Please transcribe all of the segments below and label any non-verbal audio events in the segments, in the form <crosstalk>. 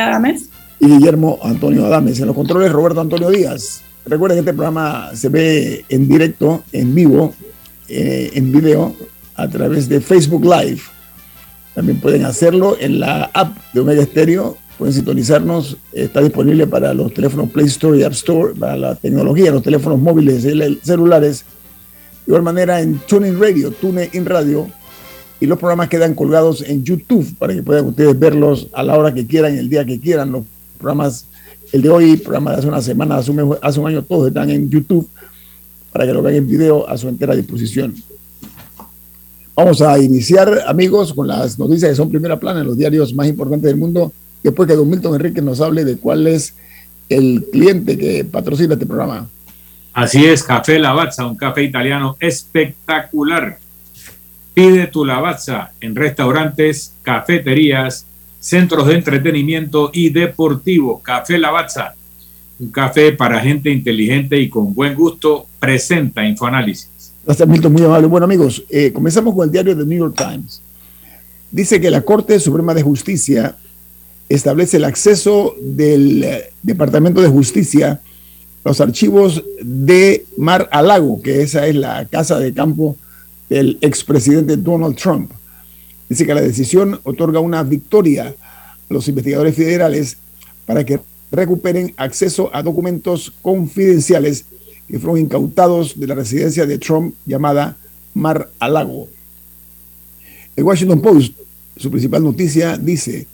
Adames. Y Guillermo Antonio Adames. En los controles, Roberto Antonio Díaz. Recuerden que este programa se ve en directo, en vivo, eh, en video, a través de Facebook Live. También pueden hacerlo en la app de Omega Stereo. Pueden sintonizarnos. Está disponible para los teléfonos Play Store y App Store, para la tecnología, los teléfonos móviles celulares. De igual manera en TuneIn Radio, TuneIn Radio. Y los programas quedan colgados en YouTube para que puedan ustedes verlos a la hora que quieran, el día que quieran. Los programas, el de hoy, programa de hace una semana, hace un, hace un año, todos están en YouTube para que lo vean en video a su entera disposición. Vamos a iniciar, amigos, con las noticias que son primera plana en los diarios más importantes del mundo, después que don Milton Enrique nos hable de cuál es el cliente que patrocina este programa. Así es, Café Lavazza, un café italiano espectacular. Pide tu Lavazza en restaurantes, cafeterías, centros de entretenimiento y deportivo. Café Lavazza, un café para gente inteligente y con buen gusto, presenta Infoanálisis. Gracias, Milton, muy amable. Bueno, amigos, eh, comenzamos con el diario The New York Times. Dice que la Corte Suprema de Justicia establece el acceso del eh, Departamento de Justicia a los archivos de Mar a Lago, que esa es la casa de campo del expresidente Donald Trump. Dice que la decisión otorga una victoria a los investigadores federales para que recuperen acceso a documentos confidenciales que fueron incautados de la residencia de Trump llamada Mar a Lago. El Washington Post, su principal noticia, dice,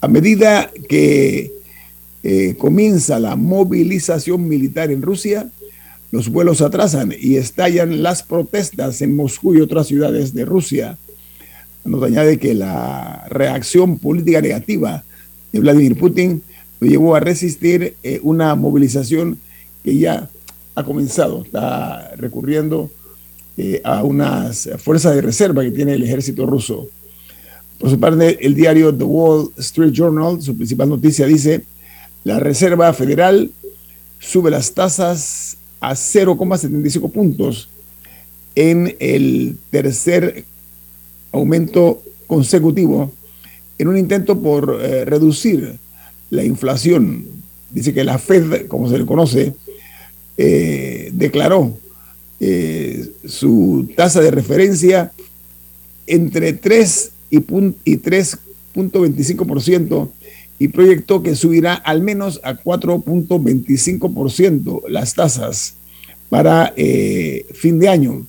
a medida que eh, comienza la movilización militar en Rusia, los vuelos atrasan y estallan las protestas en Moscú y otras ciudades de Rusia. Nos añade que la reacción política negativa de Vladimir Putin lo llevó a resistir eh, una movilización que ya ha comenzado, está recurriendo eh, a unas fuerzas de reserva que tiene el ejército ruso. Por su parte, el diario The Wall Street Journal, su principal noticia dice, la Reserva Federal sube las tasas a 0,75 puntos en el tercer aumento consecutivo en un intento por eh, reducir la inflación. Dice que la Fed, como se le conoce, eh, declaró eh, su tasa de referencia entre 3 y, y 3.25% y proyectó que subirá al menos a 4.25% las tasas para eh, fin de año.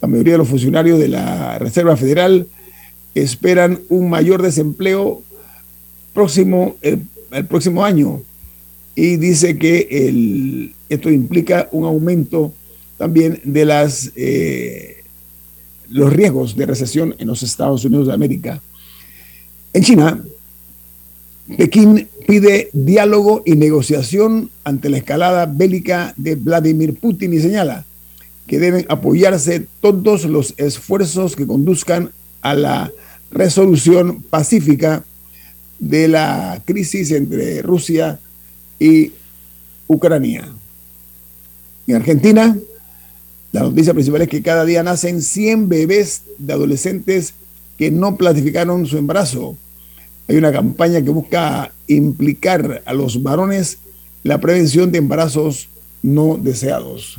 La mayoría de los funcionarios de la Reserva Federal esperan un mayor desempleo próximo, el, próximo año y dice que el, esto implica un aumento también de las, eh, los riesgos de recesión en los Estados Unidos de América. En China, Pekín pide diálogo y negociación ante la escalada bélica de Vladimir Putin y señala que deben apoyarse todos los esfuerzos que conduzcan a la resolución pacífica de la crisis entre Rusia y Ucrania. En Argentina, la noticia principal es que cada día nacen 100 bebés de adolescentes que no planificaron su embarazo. Hay una campaña que busca implicar a los varones la prevención de embarazos no deseados.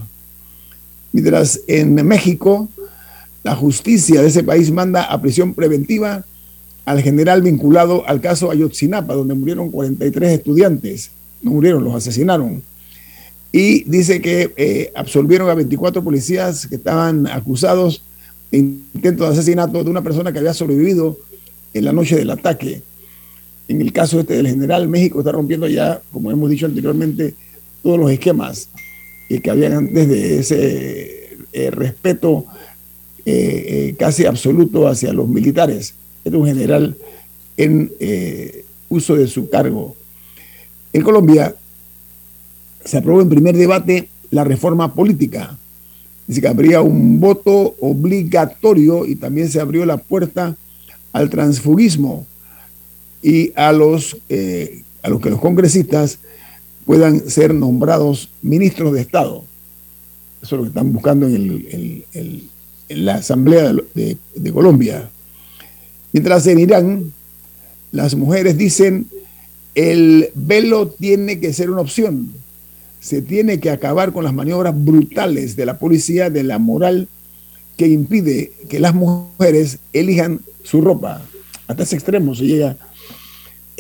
Mientras en México, la justicia de ese país manda a prisión preventiva al general vinculado al caso Ayotzinapa, donde murieron 43 estudiantes. No murieron, los asesinaron. Y dice que eh, absolvieron a 24 policías que estaban acusados de intento de asesinato de una persona que había sobrevivido en la noche del ataque. En el caso este del general, México está rompiendo ya, como hemos dicho anteriormente, todos los esquemas que habían antes de ese eh, respeto eh, eh, casi absoluto hacia los militares. Era un general en uso de su cargo. En Colombia se aprobó en primer debate la reforma política. Dice que habría un voto obligatorio y también se abrió la puerta al transfugismo y a los, eh, a los que los congresistas puedan ser nombrados ministros de Estado. Eso es lo que están buscando en, la Asamblea de, Colombia. Mientras en Irán, las mujeres dicen el velo tiene que ser una opción. Se tiene que acabar con las maniobras brutales de la policía, de la moral que impide que las mujeres elijan su ropa. Hasta ese extremo se llega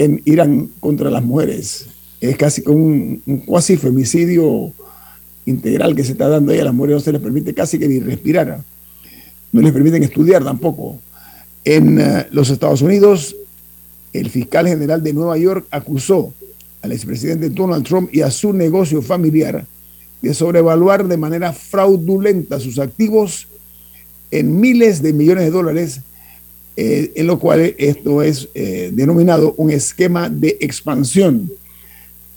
en Irán contra las mujeres. Es casi un, un cuasi femicidio integral que se está dando ahí a las mujeres. No se les permite casi que ni respirar. No les permiten estudiar tampoco. En eh, los Estados Unidos, el fiscal general de Nueva York acusó al expresidente Donald Trump y a su negocio familiar de sobrevaluar de manera fraudulenta sus activos en miles de millones de dólares, eh, en lo cual esto es eh, denominado un esquema de expansión.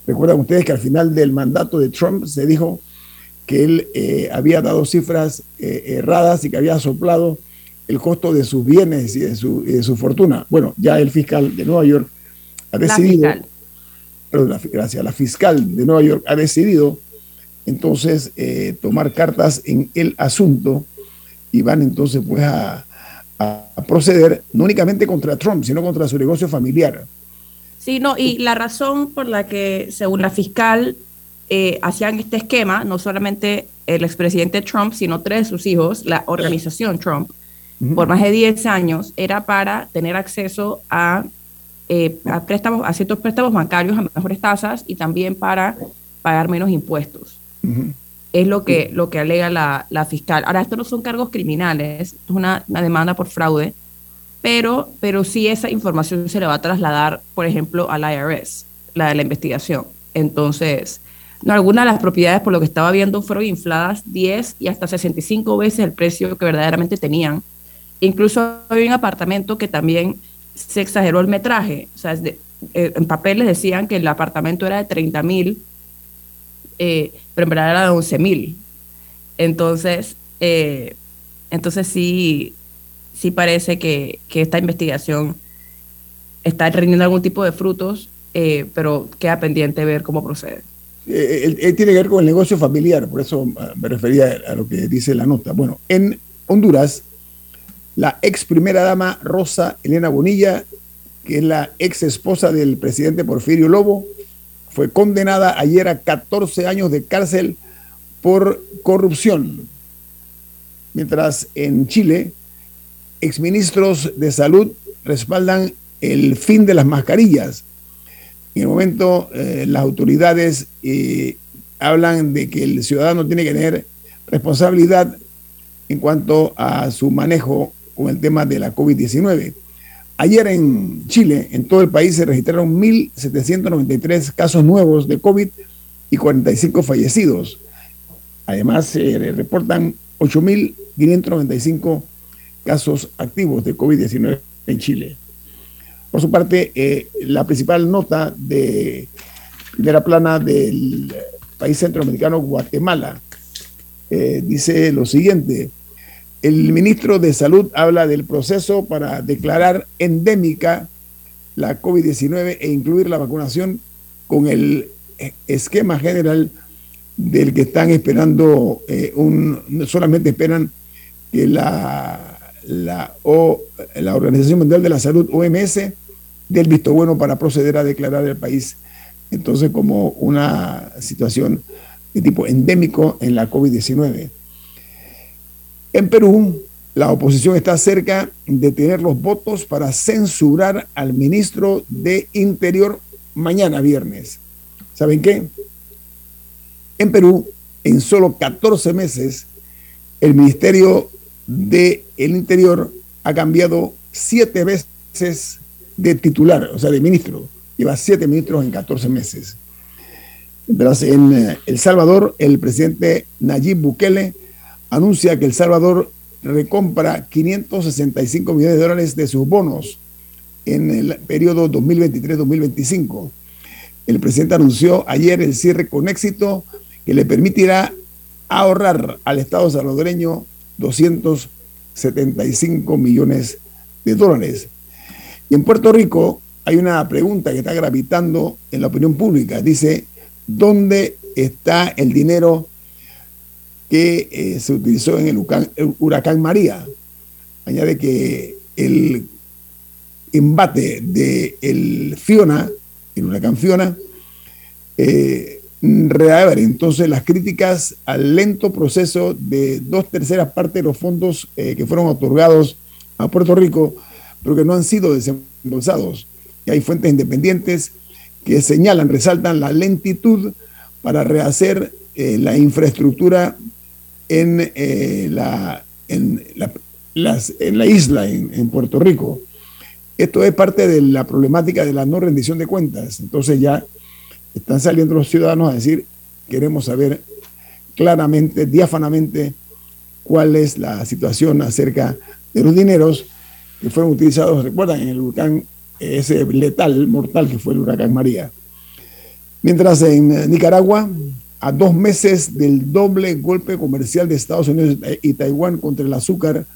Recuerdan ustedes que al final del mandato de Trump se dijo que él eh, había dado cifras erradas y que había soplado el costo de sus bienes y de su, fortuna. Bueno, ya el fiscal de Nueva York ha decidido, la gracias, la fiscal de Nueva York ha decidido entonces tomar cartas en el asunto y van entonces pues a, proceder no únicamente contra Trump, sino contra su negocio familiar. Sí, no, y la razón por la que, según la fiscal, eh, hacían este esquema, no solamente el expresidente Trump, sino tres de sus hijos, la organización Trump, por más de 10 años, era para tener acceso a, eh, a, préstamos, a ciertos préstamos bancarios a mejores tasas y también para pagar menos impuestos es lo que, lo que alega la, fiscal. Ahora, esto no son cargos criminales, es una, demanda por fraude, pero, pero sí esa información se le va a trasladar, por ejemplo, al IRS, la de la investigación. Entonces, no, algunas de las propiedades, por lo que estaba viendo, fueron infladas 10 y hasta 65 veces el precio que verdaderamente tenían. Incluso hay un apartamento que también se exageró el metraje. O sea, eh, en papeles decían que el apartamento era de 30 mil eh, pero en verdad era de 11 mil. Entonces, eh, entonces sí, sí parece que, esta investigación está rindiendo algún tipo de frutos, eh, pero queda pendiente ver cómo procede. Él, tiene que ver con el negocio familiar, por eso ah, me refería a lo que dice la nota. Bueno, en Honduras, la ex primera dama Rosa Elena Bonilla, que es la ex esposa del presidente Porfirio Lobo, fue condenada ayer a 14 años de cárcel por corrupción. Mientras en Chile, exministros de salud respaldan el fin de las mascarillas. En el momento, eh, las autoridades eh, hablan de que el ciudadano tiene que tener responsabilidad en cuanto a su manejo con el tema de la COVID-19. Ayer en Chile, en todo el país, se registraron 1.793 casos nuevos de COVID y 45 fallecidos. Además, se reportan 8.595 casos activos de COVID-19 en Chile. Por su parte, eh, la principal nota de primera plana del país centroamericano, Guatemala, eh, dice lo siguiente. El ministro de Salud habla del proceso para declarar endémica la COVID-19 e incluir la vacunación con el esquema general del que están esperando eh, un, solamente esperan que la, la, o, la Organización Mundial de la Salud, OMS, dé el visto bueno para proceder a declarar el país entonces como una situación de tipo endémico en la COVID-19. En Perú, la oposición está cerca de tener los votos para censurar al ministro de Interior mañana viernes. ¿Saben qué? En Perú, en solo 14 meses, el Ministerio del Interior ha cambiado siete veces de titular, o sea, de ministro. Lleva siete ministros en 14 meses. En eh, El Salvador, el presidente Nayib Bukele anuncia que El Salvador recompra 565 millones de dólares de sus bonos en el periodo 2023-2025. El presidente anunció ayer el cierre con éxito que le permitirá ahorrar al Estado salvadoreño 275 millones de dólares. Y en Puerto Rico hay una pregunta que está gravitando en la opinión pública. Dice, ¿dónde está el dinero que eh, se utilizó en el huracán, María. Añade que el embate de el Fiona el huracán Fiona. Eh, reabre entonces las críticas al lento proceso de dos terceras partes de los fondos eh, que fueron otorgados a Puerto Rico, pero que no han sido desembolsados. Y hay fuentes independientes que señalan, resaltan la lentitud para rehacer eh, la infraestructura en, eh, la, en, la, en la isla, en, Puerto Rico. Esto es parte de la problemática de la no rendición de cuentas. Entonces ya están saliendo los ciudadanos a decir, queremos saber claramente, diáfanamente, cuál es la situación acerca de los dineros que fueron utilizados, recuerdan, en el huracán ese letal, mortal que fue el huracán María. Mientras en Nicaragua, a dos meses del doble golpe comercial de Estados Unidos y Taiwán contra el azúcar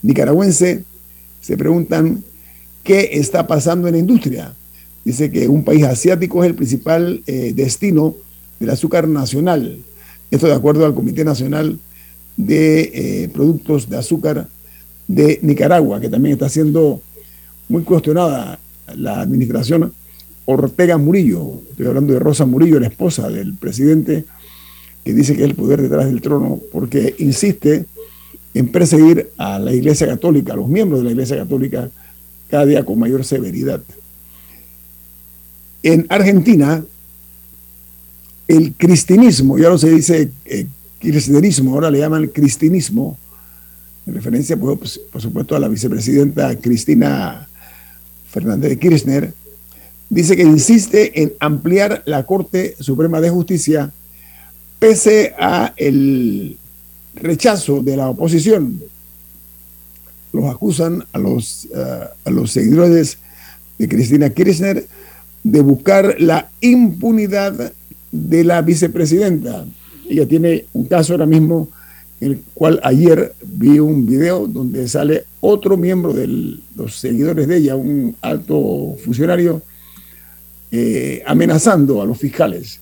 nicaragüense, se preguntan qué está pasando en la industria. Dice que un país asiático es el principal eh, destino del azúcar nacional. Esto de acuerdo al Comité Nacional de eh, Productos de Azúcar de Nicaragua, que también está siendo muy cuestionada la administración Ortega Murillo. Estoy hablando de Rosa Murillo, la esposa del presidente, que dice que es el poder detrás del trono, porque insiste en perseguir a la Iglesia Católica, a los miembros de la Iglesia Católica, cada día con mayor severidad. En Argentina, el cristinismo, ya no se dice eh, kirchnerismo, ahora le llaman cristinismo, en referencia, pues, por supuesto, a la vicepresidenta Cristina Fernández de Kirchner, dice que insiste en ampliar la Corte Suprema de Justicia pese a el rechazo de la oposición. Los acusan a los, eh, a los seguidores de Cristina Kirchner de buscar la impunidad de la vicepresidenta. Ella tiene un caso ahora mismo en el cual ayer vi un video donde sale otro miembro de los seguidores de ella, un alto funcionario, eh, amenazando a los fiscales,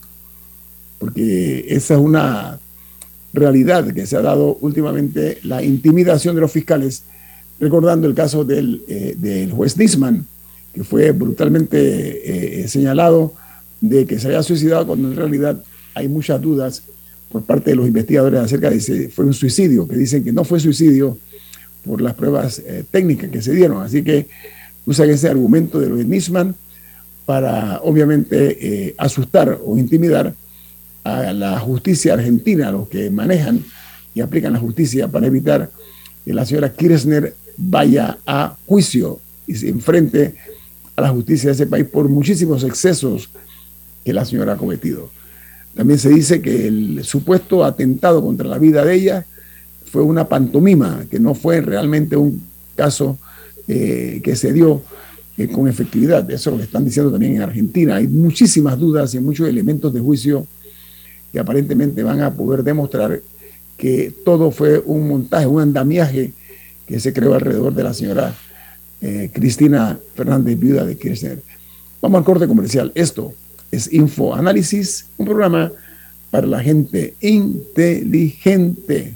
porque esa es una realidad que se ha dado últimamente, la intimidación de los fiscales, recordando el caso del, eh, del juez Nisman, que fue brutalmente eh, señalado de que se había suicidado cuando en realidad hay muchas dudas por parte de los investigadores acerca de si fue un suicidio, que dicen que no fue suicidio por las pruebas eh, técnicas que se dieron. Así que usan ese argumento de los Nisman para obviamente eh, asustar o intimidar a la justicia argentina, a los que manejan y aplican la justicia para evitar que la señora Kirchner vaya a juicio y se enfrente a la justicia de ese país por muchísimos excesos que la señora ha cometido. También se dice que el supuesto atentado contra la vida de ella fue una pantomima, que no fue realmente un caso eh, que se dio eh, con efectividad. Eso es lo que están diciendo también en Argentina. Hay muchísimas dudas y muchos elementos de juicio que aparentemente van a poder demostrar que todo fue un montaje, un andamiaje que se creó alrededor de la señora eh, Cristina Fernández, viuda de Kirchner. Vamos al corte comercial. Esto es Info Análisis, un programa para la gente inteligente.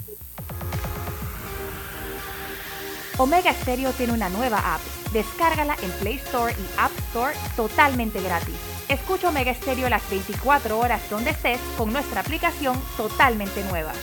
Omega Stereo tiene una nueva app. Descárgala en Play Store y App Store totalmente gratis. Escucha Omega Stereo las 24 horas donde estés con nuestra aplicación totalmente nueva.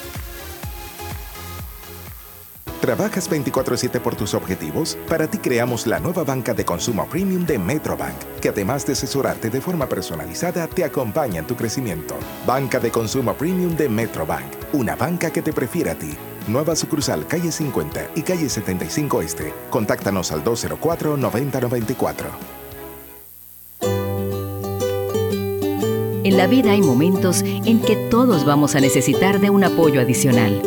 ¿Trabajas 24/7 por tus objetivos? Para ti creamos la nueva banca de consumo premium de Metrobank, que además de asesorarte de forma personalizada, te acompaña en tu crecimiento. Banca de consumo premium de Metrobank, una banca que te prefiere a ti. Nueva sucursal calle 50 y calle 75 Este. Contáctanos al 204-9094. En la vida hay momentos en que todos vamos a necesitar de un apoyo adicional.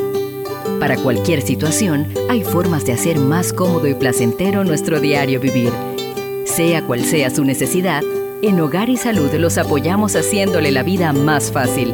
Para cualquier situación, hay formas de hacer más cómodo y placentero nuestro diario vivir. Sea cual sea su necesidad, en Hogar y Salud los apoyamos haciéndole la vida más fácil,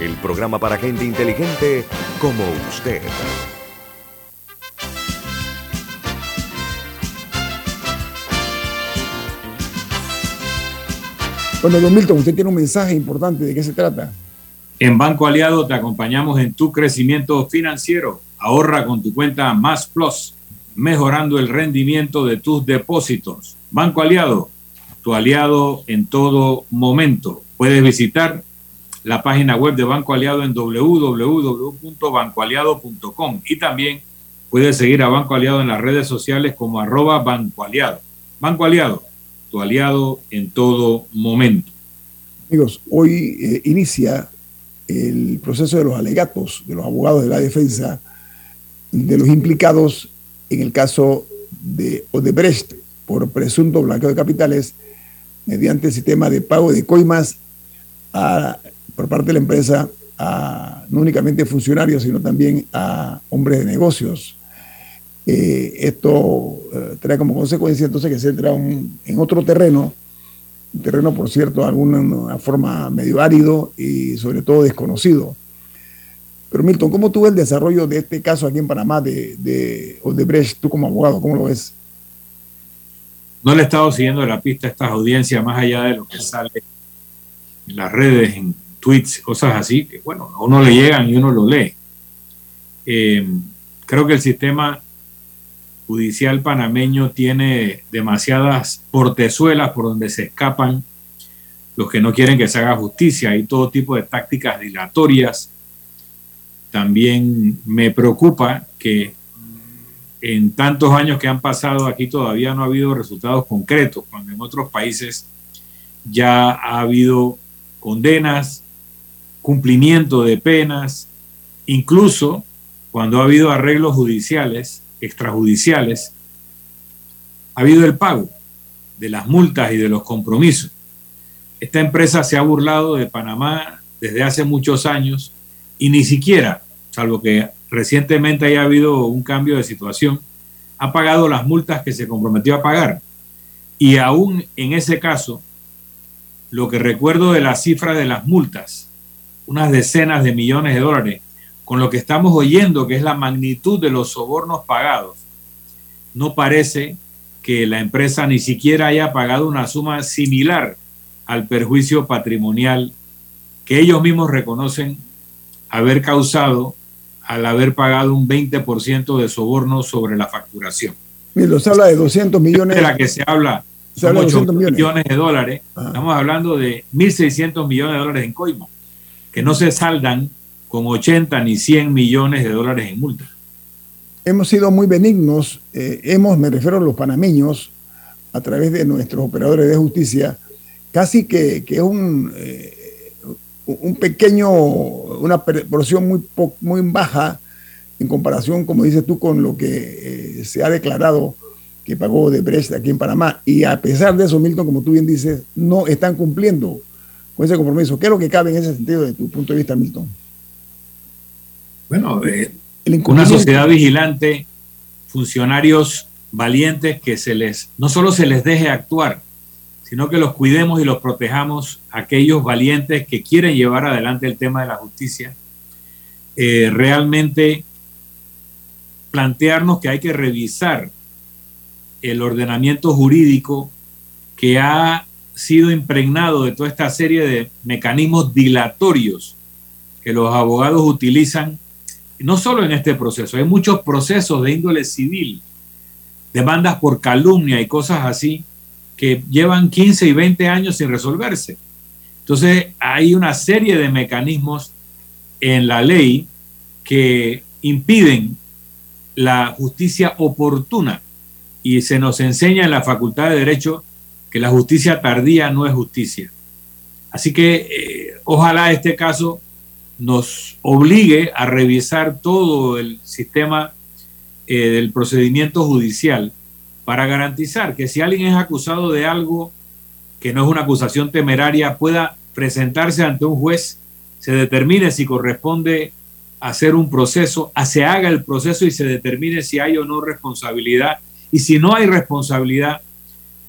el programa para gente inteligente como usted. Bueno, don Milton, usted tiene un mensaje importante. ¿De qué se trata? En Banco Aliado te acompañamos en tu crecimiento financiero. Ahorra con tu cuenta Más Plus, mejorando el rendimiento de tus depósitos. Banco Aliado, tu aliado en todo momento. Puedes visitar la página web de Banco Aliado en www.bancoaliado.com y también puedes seguir a Banco Aliado en las redes sociales como arroba Banco Aliado. Banco Aliado, tu aliado en todo momento. Amigos, hoy eh, inicia el proceso de los alegatos de los abogados de la defensa de los implicados en el caso de Odebrecht por presunto blanqueo de capitales mediante el sistema de pago de coimas por parte de la empresa a no únicamente funcionarios, sino también a hombres de negocios. Eh, esto eh, trae como consecuencia entonces que se entra en otro terreno, un terreno, por cierto, de alguna forma medio árido y sobre todo desconocido. Pero Milton, ¿cómo tú ves el desarrollo de este caso aquí en Panamá de, de Odebrecht, tú como abogado, cómo lo ves? No le he estado siguiendo la pista a estas audiencias más allá de lo que sale en las redes, en tweets, cosas así, que bueno, a uno le llegan y uno lo lee. Eh, creo que el sistema judicial panameño tiene demasiadas portezuelas por donde se escapan los que no quieren que se haga justicia. Hay todo tipo de tácticas dilatorias. También me preocupa que en tantos años que han pasado aquí todavía no ha habido resultados concretos, cuando en otros países ya ha habido condenas, cumplimiento de penas, incluso cuando ha habido arreglos judiciales, extrajudiciales, ha habido el pago de las multas y de los compromisos. Esta empresa se ha burlado de Panamá desde hace muchos años y ni siquiera, salvo que recientemente haya habido un cambio de situación, ha pagado las multas que se comprometió a pagar. Y aún en ese caso, lo que recuerdo de la cifra de las multas, unas decenas de millones de dólares, con lo que estamos oyendo, que es la magnitud de los sobornos pagados, no parece que la empresa ni siquiera haya pagado una suma similar al perjuicio patrimonial que ellos mismos reconocen haber causado al haber pagado un 20% de soborno sobre la facturación. Mira, se habla de 200 millones. De la que se habla se habla 200 millones. millones. de dólares. Estamos hablando de 1.600 millones de dólares en coimo, que no se saldan con 80 ni 100 millones de dólares en multa. Hemos sido muy benignos, eh, hemos, me refiero a los panameños, a través de nuestros operadores de justicia, casi que, que un, eh, un pequeño, una porción muy, muy baja en comparación, como dices tú, con lo que eh, se ha declarado que pagó de Brecht aquí en Panamá. Y a pesar de eso, Milton, como tú bien dices, no están cumpliendo con ese compromiso. ¿Qué es lo que cabe en ese sentido de tu punto de vista, Milton? Bueno, eh, una sociedad vigilante, funcionarios valientes que se les, no solo se les deje actuar, sino que los cuidemos y los protejamos, aquellos valientes que quieren llevar adelante el tema de la justicia, eh, realmente plantearnos que hay que revisar el ordenamiento jurídico que ha sido impregnado de toda esta serie de mecanismos dilatorios que los abogados utilizan, no solo en este proceso, hay muchos procesos de índole civil, demandas por calumnia y cosas así, que llevan 15 y 20 años sin resolverse. Entonces, hay una serie de mecanismos en la ley que impiden la justicia oportuna y se nos enseña en la Facultad de Derecho que la justicia tardía no es justicia. Así que eh, ojalá este caso nos obligue a revisar todo el sistema eh, del procedimiento judicial para garantizar que si alguien es acusado de algo que no es una acusación temeraria, pueda presentarse ante un juez, se determine si corresponde hacer un proceso, se haga el proceso y se determine si hay o no responsabilidad. Y si no hay responsabilidad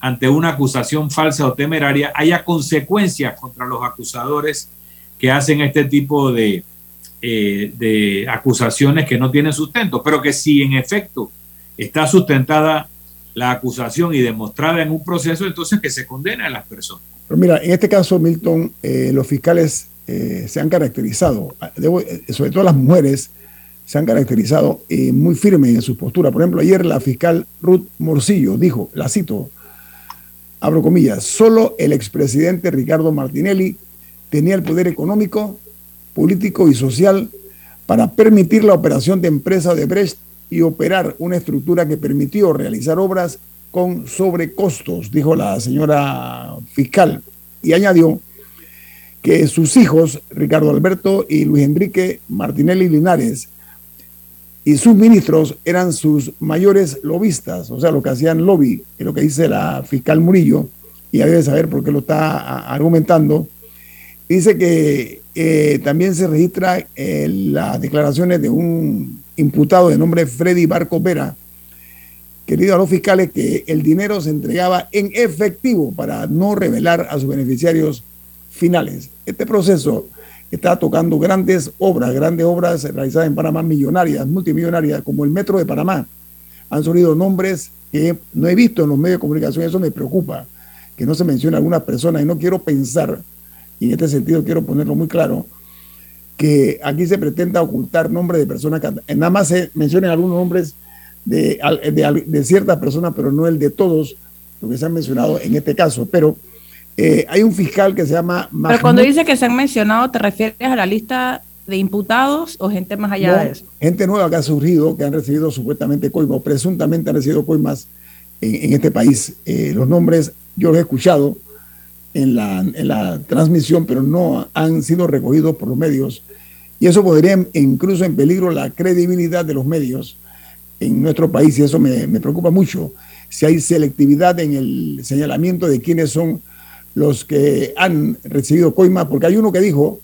ante una acusación falsa o temeraria, haya consecuencias contra los acusadores que hacen este tipo de, eh, de acusaciones que no tienen sustento, pero que si en efecto está sustentada la acusación y demostrada en un proceso, entonces que se condena a las personas. Pero mira, en este caso, Milton, eh, los fiscales eh, se han caracterizado, sobre todo las mujeres, se han caracterizado muy firmes en su postura. Por ejemplo, ayer la fiscal Ruth Morcillo dijo, la cito, abro comillas, solo el expresidente Ricardo Martinelli tenía el poder económico, político y social para permitir la operación de empresa de Brecht y operar una estructura que permitió realizar obras con sobrecostos, dijo la señora fiscal. Y añadió que sus hijos, Ricardo Alberto y Luis Enrique Martinelli Linares, y sus ministros eran sus mayores lobistas, o sea, lo que hacían lobby, es lo que dice la fiscal Murillo, y ya debe saber por qué lo está argumentando, Dice que eh, también se registra eh, las declaraciones de un imputado de nombre Freddy Barco Vera, querido a los fiscales, que el dinero se entregaba en efectivo para no revelar a sus beneficiarios finales. Este proceso está tocando grandes obras, grandes obras realizadas en Panamá, millonarias, multimillonarias, como el Metro de Panamá. Han surgido nombres que no he visto en los medios de comunicación, eso me preocupa, que no se mencione algunas personas y no quiero pensar y en este sentido quiero ponerlo muy claro, que aquí se pretenda ocultar nombres de personas que nada más se mencionan algunos nombres de, de, ciertas personas, pero no el de todos, lo que se han mencionado en este caso. Pero eh, hay un fiscal que se llama... Pero cuando dice que se han mencionado, ¿te refieres a la lista de imputados o gente más allá de eso? Gente nueva que ha surgido, que han recibido supuestamente coimas, presuntamente han recibido coimas en, este país. Eh, los nombres yo los he escuchado, en la, en la transmisión, pero no han sido recogidos por los medios. Y eso podría incluso en peligro la credibilidad de los medios en nuestro país y eso me, me, preocupa mucho. Si hay selectividad en el señalamiento de quiénes son los que han recibido coima, porque hay uno que dijo,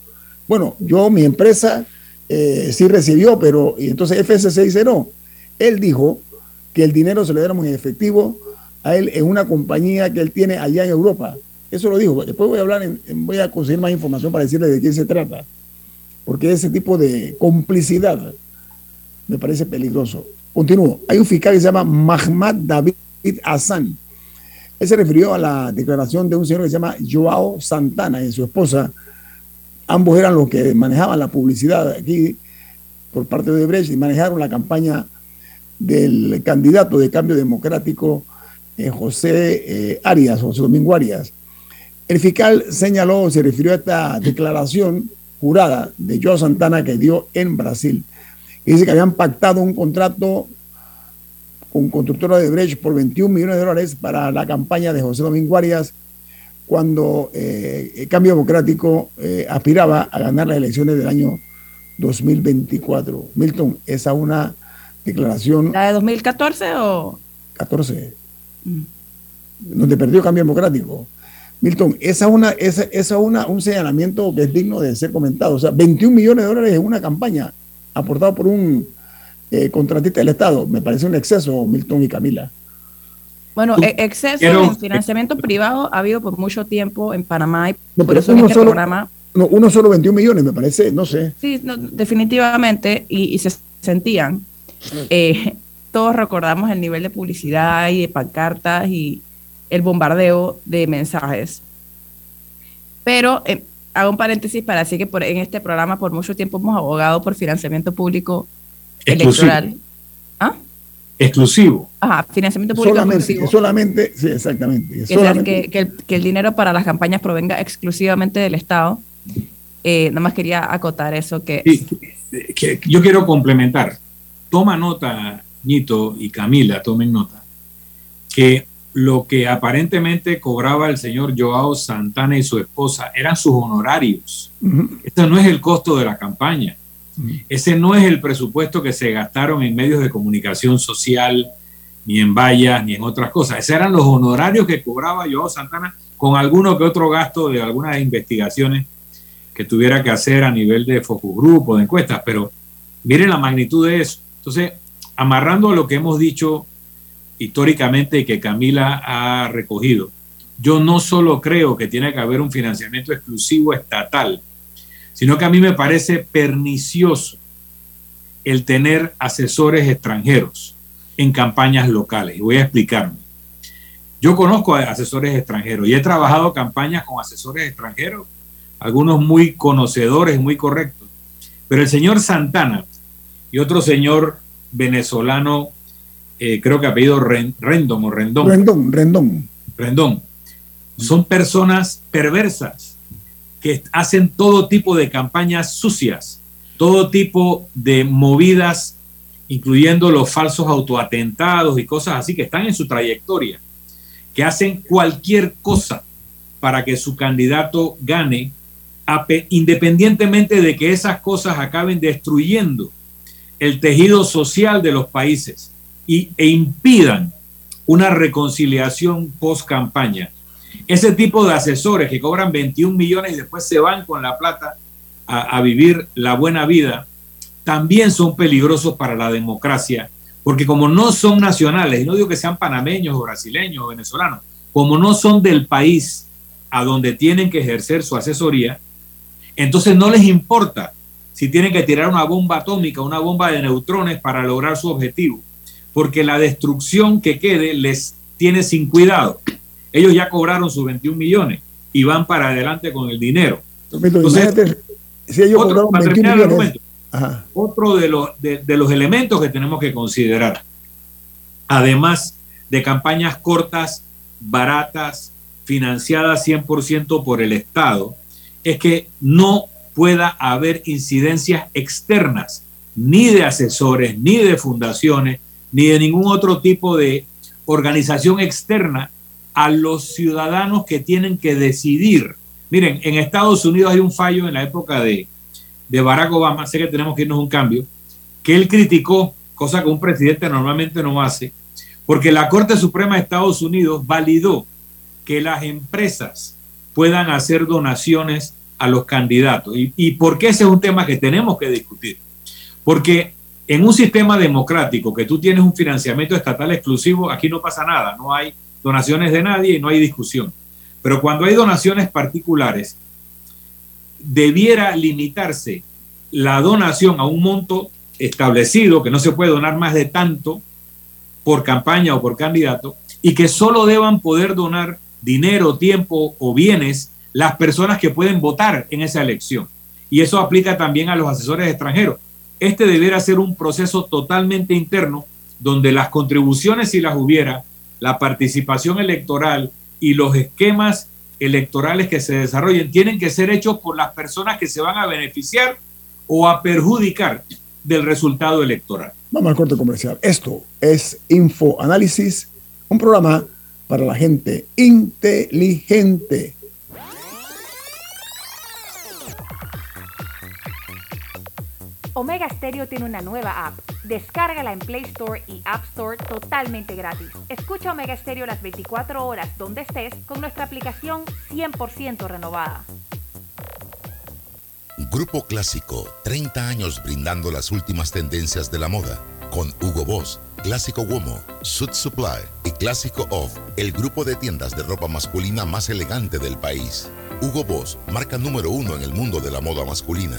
bueno, yo, mi empresa eh, sí recibió, pero y entonces FSC dice no. Él dijo que el dinero se le diéramos en efectivo a él en una compañía que él tiene allá en Europa. Eso lo dijo. Después voy a hablar, voy a conseguir más información para decirle de quién se trata. Porque ese tipo de complicidad me parece peligroso. Continúo. Hay un fiscal que se llama Mahmoud David Hassan. Él se refirió a la declaración de un señor que se llama Joao Santana y su esposa. Ambos eran los que manejaban la publicidad aquí por parte de Brecht y manejaron la campaña del candidato de cambio democrático eh, José eh, Arias, José Domingo Arias. El fiscal señaló, se refirió a esta declaración jurada de Joe Santana que dio en Brasil. Y dice que habían pactado un contrato con constructora de Brecht por 21 millones de dólares para la campaña de José Domingo Arias cuando eh, el Cambio Democrático eh, aspiraba a ganar las elecciones del año 2024. Milton, esa una declaración... ¿La de 2014 o...? 14. Mm. Donde perdió Cambio Democrático. Milton, esa es una, esa, esa una, un señalamiento que es digno de ser comentado. O sea, 21 millones de dólares en una campaña aportado por un eh, contratista del Estado. Me parece un exceso, Milton y Camila. Bueno, e-, exceso en financiamiento privado ha habido por mucho tiempo en Panamá y por eso uno este solo, programa. No, uno solo 21 millones, me parece, no sé. Sí, definitivamente, y, se sentían. Eh, todos recordamos el nivel de publicidad y de pancartas y el bombardeo de mensajes. Pero eh, hago un paréntesis para decir que por, en este programa por mucho tiempo hemos abogado por financiamiento público electoral. ¿Ah? Exclusivo. Ajá, financiamiento público solamente, exclusivo. Solamente, sí, exactamente. Que, el, dinero para las campañas provenga exclusivamente del Estado. Eh, nada más quería acotar eso que... que... Yo quiero complementar. Toma nota, Nito y Camila, tomen nota, que lo que aparentemente cobraba el señor Joao Santana y su esposa eran sus honorarios. Este no es el costo de la campaña. Ese no es el presupuesto que se gastaron en medios de comunicación social, ni en vallas, ni en otras cosas. Esos eran los honorarios que cobraba Joao Santana con alguno que otro gasto de algunas investigaciones que tuviera que hacer a nivel de focus group o de encuestas. Pero miren la magnitud de eso. Entonces, amarrando a lo que hemos dicho históricamente y que Camila ha recogido. Yo no solo creo que tiene que haber un financiamiento exclusivo estatal, sino que a mí me parece pernicioso el tener asesores extranjeros en campañas locales. Y voy a explicarme. Yo conozco a asesores extranjeros y he trabajado campañas con asesores extranjeros, algunos muy conocedores, muy correctos. Pero el señor Santana y otro señor venezolano eh, creo que apellido Rendón o Rendón. Rendón, Rendón. Rendón. Son personas perversas que hacen todo tipo de campañas sucias, todo tipo de movidas, incluyendo los falsos autoatentados y cosas así que están en su trayectoria, que hacen cualquier cosa para que su candidato gane, independientemente de que esas cosas acaben destruyendo el tejido social de los países e impidan una reconciliación post campaña. Ese tipo de asesores que cobran 21 millones y después se van con la plata a, vivir la buena vida, también son peligrosos para la democracia, porque como no son nacionales, y no digo que sean panameños o brasileños o venezolanos, como no son del país a donde tienen que ejercer su asesoría, entonces no les importa si tienen que tirar una bomba atómica, una bomba de neutrones para lograr su objetivo porque la destrucción que quede les tiene sin cuidado. Ellos ya cobraron sus 21 millones y van para adelante con el dinero. Entonces, si ellos otro, otro de los, de, los elementos que tenemos que considerar, además de campañas cortas, baratas, financiadas 100% por el Estado, es que no pueda haber incidencias externas, ni de asesores, ni de fundaciones, ni de ningún otro tipo de organización externa a los ciudadanos que tienen que decidir. Miren, en Estados Unidos hay un fallo en la época de, de Barack Obama, sé que tenemos que irnos a un cambio, que él criticó, cosa que un presidente normalmente no hace, porque la Corte Suprema de Estados Unidos validó que las empresas puedan hacer donaciones a los candidatos. ¿Y, y por qué ese es un tema que tenemos que discutir? Porque en un sistema democrático que tú tienes un financiamiento estatal exclusivo, aquí no pasa nada, no hay donaciones de nadie y no hay discusión. Pero cuando hay donaciones particulares, debiera limitarse la donación a un monto establecido, que no se puede donar más de tanto por campaña o por candidato, y que solo deban poder donar dinero, tiempo o bienes las personas que pueden votar en esa elección. Y eso aplica también a los asesores extranjeros. Este debería ser un proceso totalmente interno donde las contribuciones, si las hubiera, la participación electoral y los esquemas electorales que se desarrollen tienen que ser hechos por las personas que se van a beneficiar o a perjudicar del resultado electoral. Vamos al corte comercial. Esto es Info Análisis, un programa para la gente inteligente. Omega Stereo tiene una nueva app. Descárgala en Play Store y App Store totalmente gratis. Escucha Omega Stereo las 24 horas donde estés con nuestra aplicación 100% renovada. Grupo Clásico, 30 años brindando las últimas tendencias de la moda. Con Hugo Boss, Clásico Womo, Suit Supply y Clásico Off, el grupo de tiendas de ropa masculina más elegante del país. Hugo Boss, marca número uno en el mundo de la moda masculina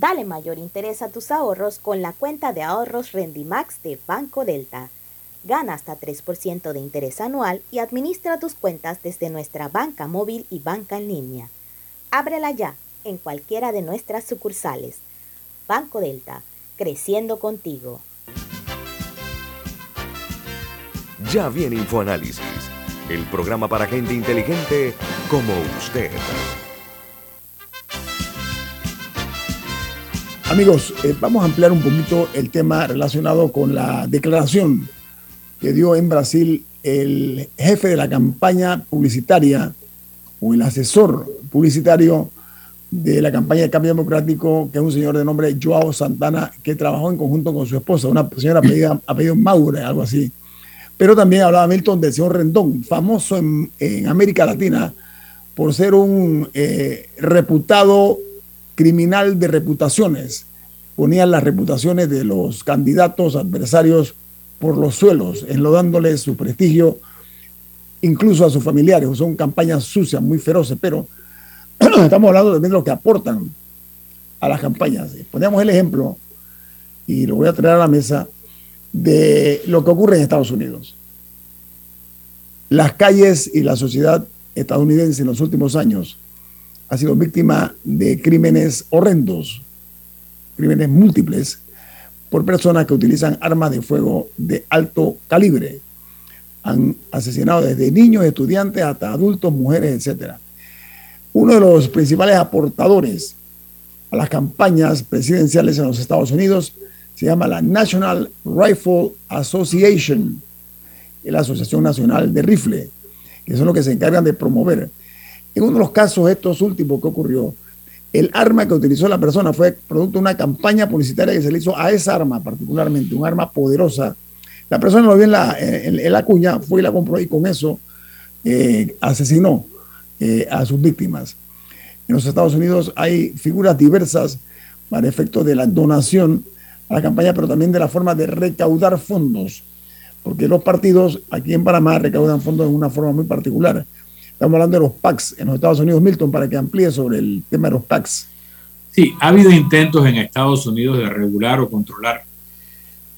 Dale mayor interés a tus ahorros con la cuenta de ahorros Rendimax de Banco Delta. Gana hasta 3% de interés anual y administra tus cuentas desde nuestra banca móvil y banca en línea. Ábrela ya en cualquiera de nuestras sucursales. Banco Delta, creciendo contigo. Ya viene InfoAnálisis, el programa para gente inteligente como usted. Amigos, eh, vamos a ampliar un poquito el tema relacionado con la declaración que dio en Brasil el jefe de la campaña publicitaria o el asesor publicitario de la campaña de cambio democrático, que es un señor de nombre Joao Santana, que trabajó en conjunto con su esposa, una señora apellida, apellido Maure, algo así. Pero también hablaba Milton del señor Rendón, famoso en, América Latina por ser un eh, reputado criminal de reputaciones. Ponía las reputaciones de los candidatos adversarios por los suelos, enlodándoles su prestigio, incluso a sus familiares. Son campañas sucias, muy feroces, pero <clears throat> estamos hablando de lo que aportan a las campañas. Ponemos el ejemplo, y lo voy a traer a la mesa, de lo que ocurre en Estados Unidos. Las calles y la sociedad estadounidense en los últimos años ha sido víctima de crímenes horrendos, crímenes múltiples, por personas que utilizan armas de fuego de alto calibre. Han asesinado desde niños, estudiantes, hasta adultos, mujeres, etc. Uno de los principales aportadores a las campañas presidenciales en los Estados Unidos se llama la National Rifle Association, la Asociación Nacional de Rifle, que son los que se encargan de promover. En uno de los casos, estos últimos que ocurrió, el arma que utilizó la persona fue producto de una campaña publicitaria que se le hizo a esa arma particularmente, un arma poderosa. La persona lo vio en la, en, la cuña, fue y la compró y con eso eh, asesinó eh, a sus víctimas. En los Estados Unidos hay figuras diversas para efecto de la donación a la campaña, pero también de la forma de recaudar fondos, porque los partidos aquí en Panamá recaudan fondos de una forma muy particular Estamos hablando de los PACs en los Estados Unidos, Milton, para que amplíe sobre el tema de los PACs. Sí, ha habido intentos en Estados Unidos de regular o controlar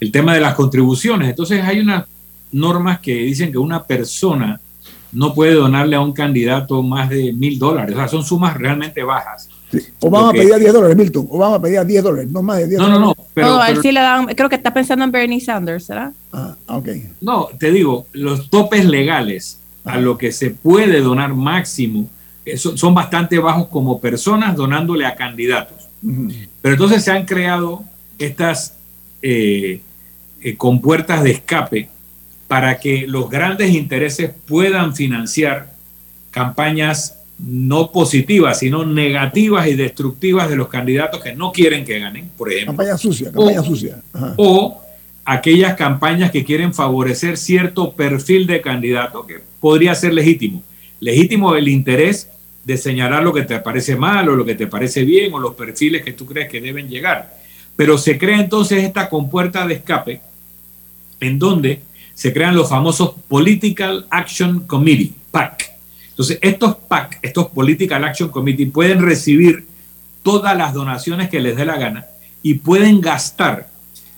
el tema de las contribuciones. Entonces hay unas normas que dicen que una persona no puede donarle a un candidato más de mil dólares. O sea, son sumas realmente bajas. Obama a pedía 10 dólares, Milton. Obama pedía 10 dólares, no más de 10 dólares. No, no, pero, él sí le dan, creo que está pensando en Bernie Sanders, ¿será? Ah, ok. No, te digo, los topes legales a lo que se puede donar máximo, son bastante bajos como personas donándole a candidatos. Pero entonces se han creado estas eh, eh, compuertas de escape para que los grandes intereses puedan financiar campañas no positivas, sino negativas y destructivas de los candidatos que no quieren que ganen, por ejemplo. Campaña sucia, campaña sucia. O aquellas campañas que quieren favorecer cierto perfil de candidato que podría ser legítimo. Legítimo el interés de señalar lo que te parece mal o lo que te parece bien o los perfiles que tú crees que deben llegar. Pero se crea entonces esta compuerta de escape en donde se crean los famosos Political Action Committee, PAC. Entonces, estos PAC, estos Political Action Committee, pueden recibir todas las donaciones que les dé la gana y pueden gastar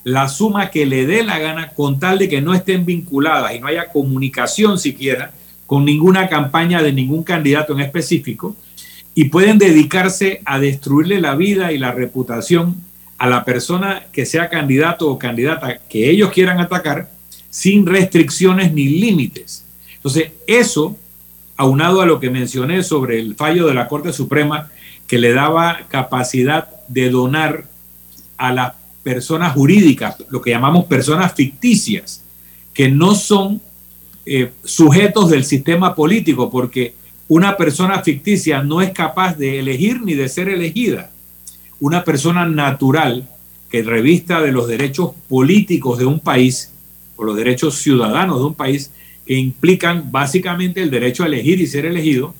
la suma que le dé la gana con tal de que no estén vinculadas y no haya comunicación siquiera con ninguna campaña de ningún candidato en específico y pueden dedicarse a destruirle la vida y la reputación a la persona que sea candidato o candidata que ellos quieran atacar sin restricciones ni límites. Entonces, eso, aunado a lo que mencioné sobre el fallo de la Corte Suprema que le daba capacidad de donar a las personas jurídicas, lo que llamamos personas ficticias, que no son eh, sujetos del sistema político, porque una persona ficticia no es capaz de elegir ni de ser elegida. Una persona natural que revista de los derechos políticos de un país o los derechos ciudadanos de un país que implican básicamente el derecho a elegir y ser elegido,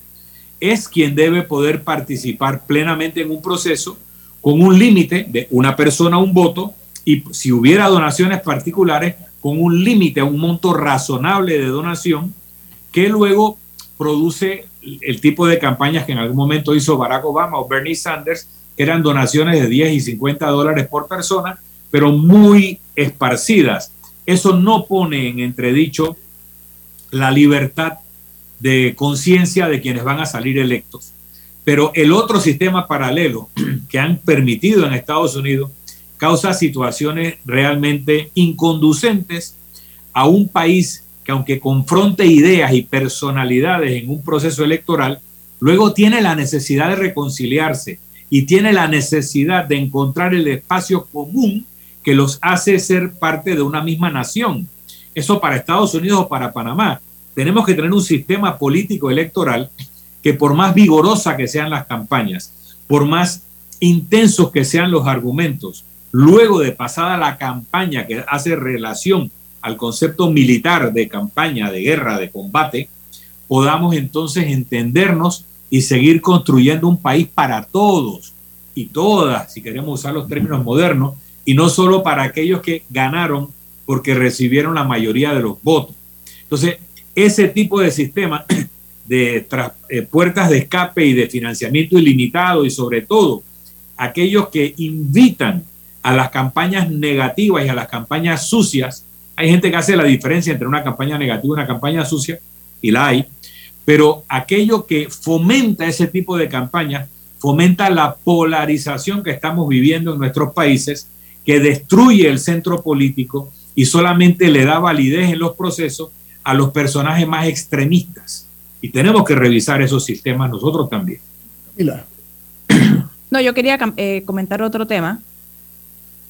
es quien debe poder participar plenamente en un proceso con un límite de una persona, un voto, y si hubiera donaciones particulares, con un límite, un monto razonable de donación, que luego produce el tipo de campañas que en algún momento hizo Barack Obama o Bernie Sanders, que eran donaciones de 10 y 50 dólares por persona, pero muy esparcidas. Eso no pone en entredicho la libertad de conciencia de quienes van a salir electos. Pero el otro sistema paralelo <clears throat> que han permitido en Estados Unidos causa situaciones realmente inconducentes a un país que aunque confronte ideas y personalidades en un proceso electoral, luego tiene la necesidad de reconciliarse y tiene la necesidad de encontrar el espacio común que los hace ser parte de una misma nación. Eso para Estados Unidos o para Panamá. Tenemos que tener un sistema político electoral que por más vigorosa que sean las campañas, por más intensos que sean los argumentos, luego de pasada la campaña que hace relación al concepto militar de campaña, de guerra, de combate, podamos entonces entendernos y seguir construyendo un país para todos y todas, si queremos usar los términos modernos, y no solo para aquellos que ganaron porque recibieron la mayoría de los votos. Entonces, ese tipo de sistema de eh, puertas de escape y de financiamiento ilimitado y sobre todo aquellos que invitan a las campañas negativas y a las campañas sucias, hay gente que hace la diferencia entre una campaña negativa y una campaña sucia, y la hay, pero aquello que fomenta ese tipo de campaña, fomenta la polarización que estamos viviendo en nuestros países, que destruye el centro político y solamente le da validez en los procesos a los personajes más extremistas. Y tenemos que revisar esos sistemas nosotros también. <coughs> No, yo quería eh, comentar otro tema.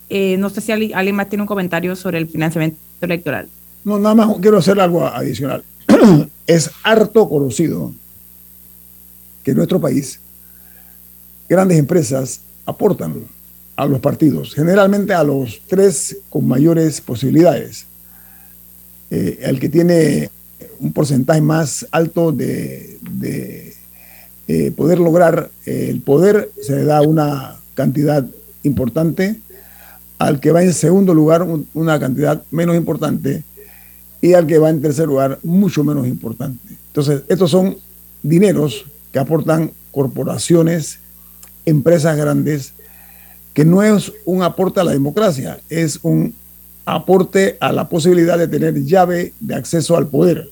Eh, no sé si alguien más tiene un comentario sobre el financiamiento electoral. No, nada más quiero hacer algo adicional. <coughs> es harto conocido que en nuestro país grandes empresas aportan a los partidos, generalmente a los tres con mayores posibilidades. Eh, el que tiene un porcentaje más alto de, eh, poder lograr el poder se le da una cantidad importante, al que va en segundo lugar una cantidad menos importante y al que va en tercer lugar mucho menos importante. Entonces, estos son dineros que aportan corporaciones, empresas grandes, que no es un aporte a la democracia, es un aporte a la posibilidad de tener llave de acceso al poder,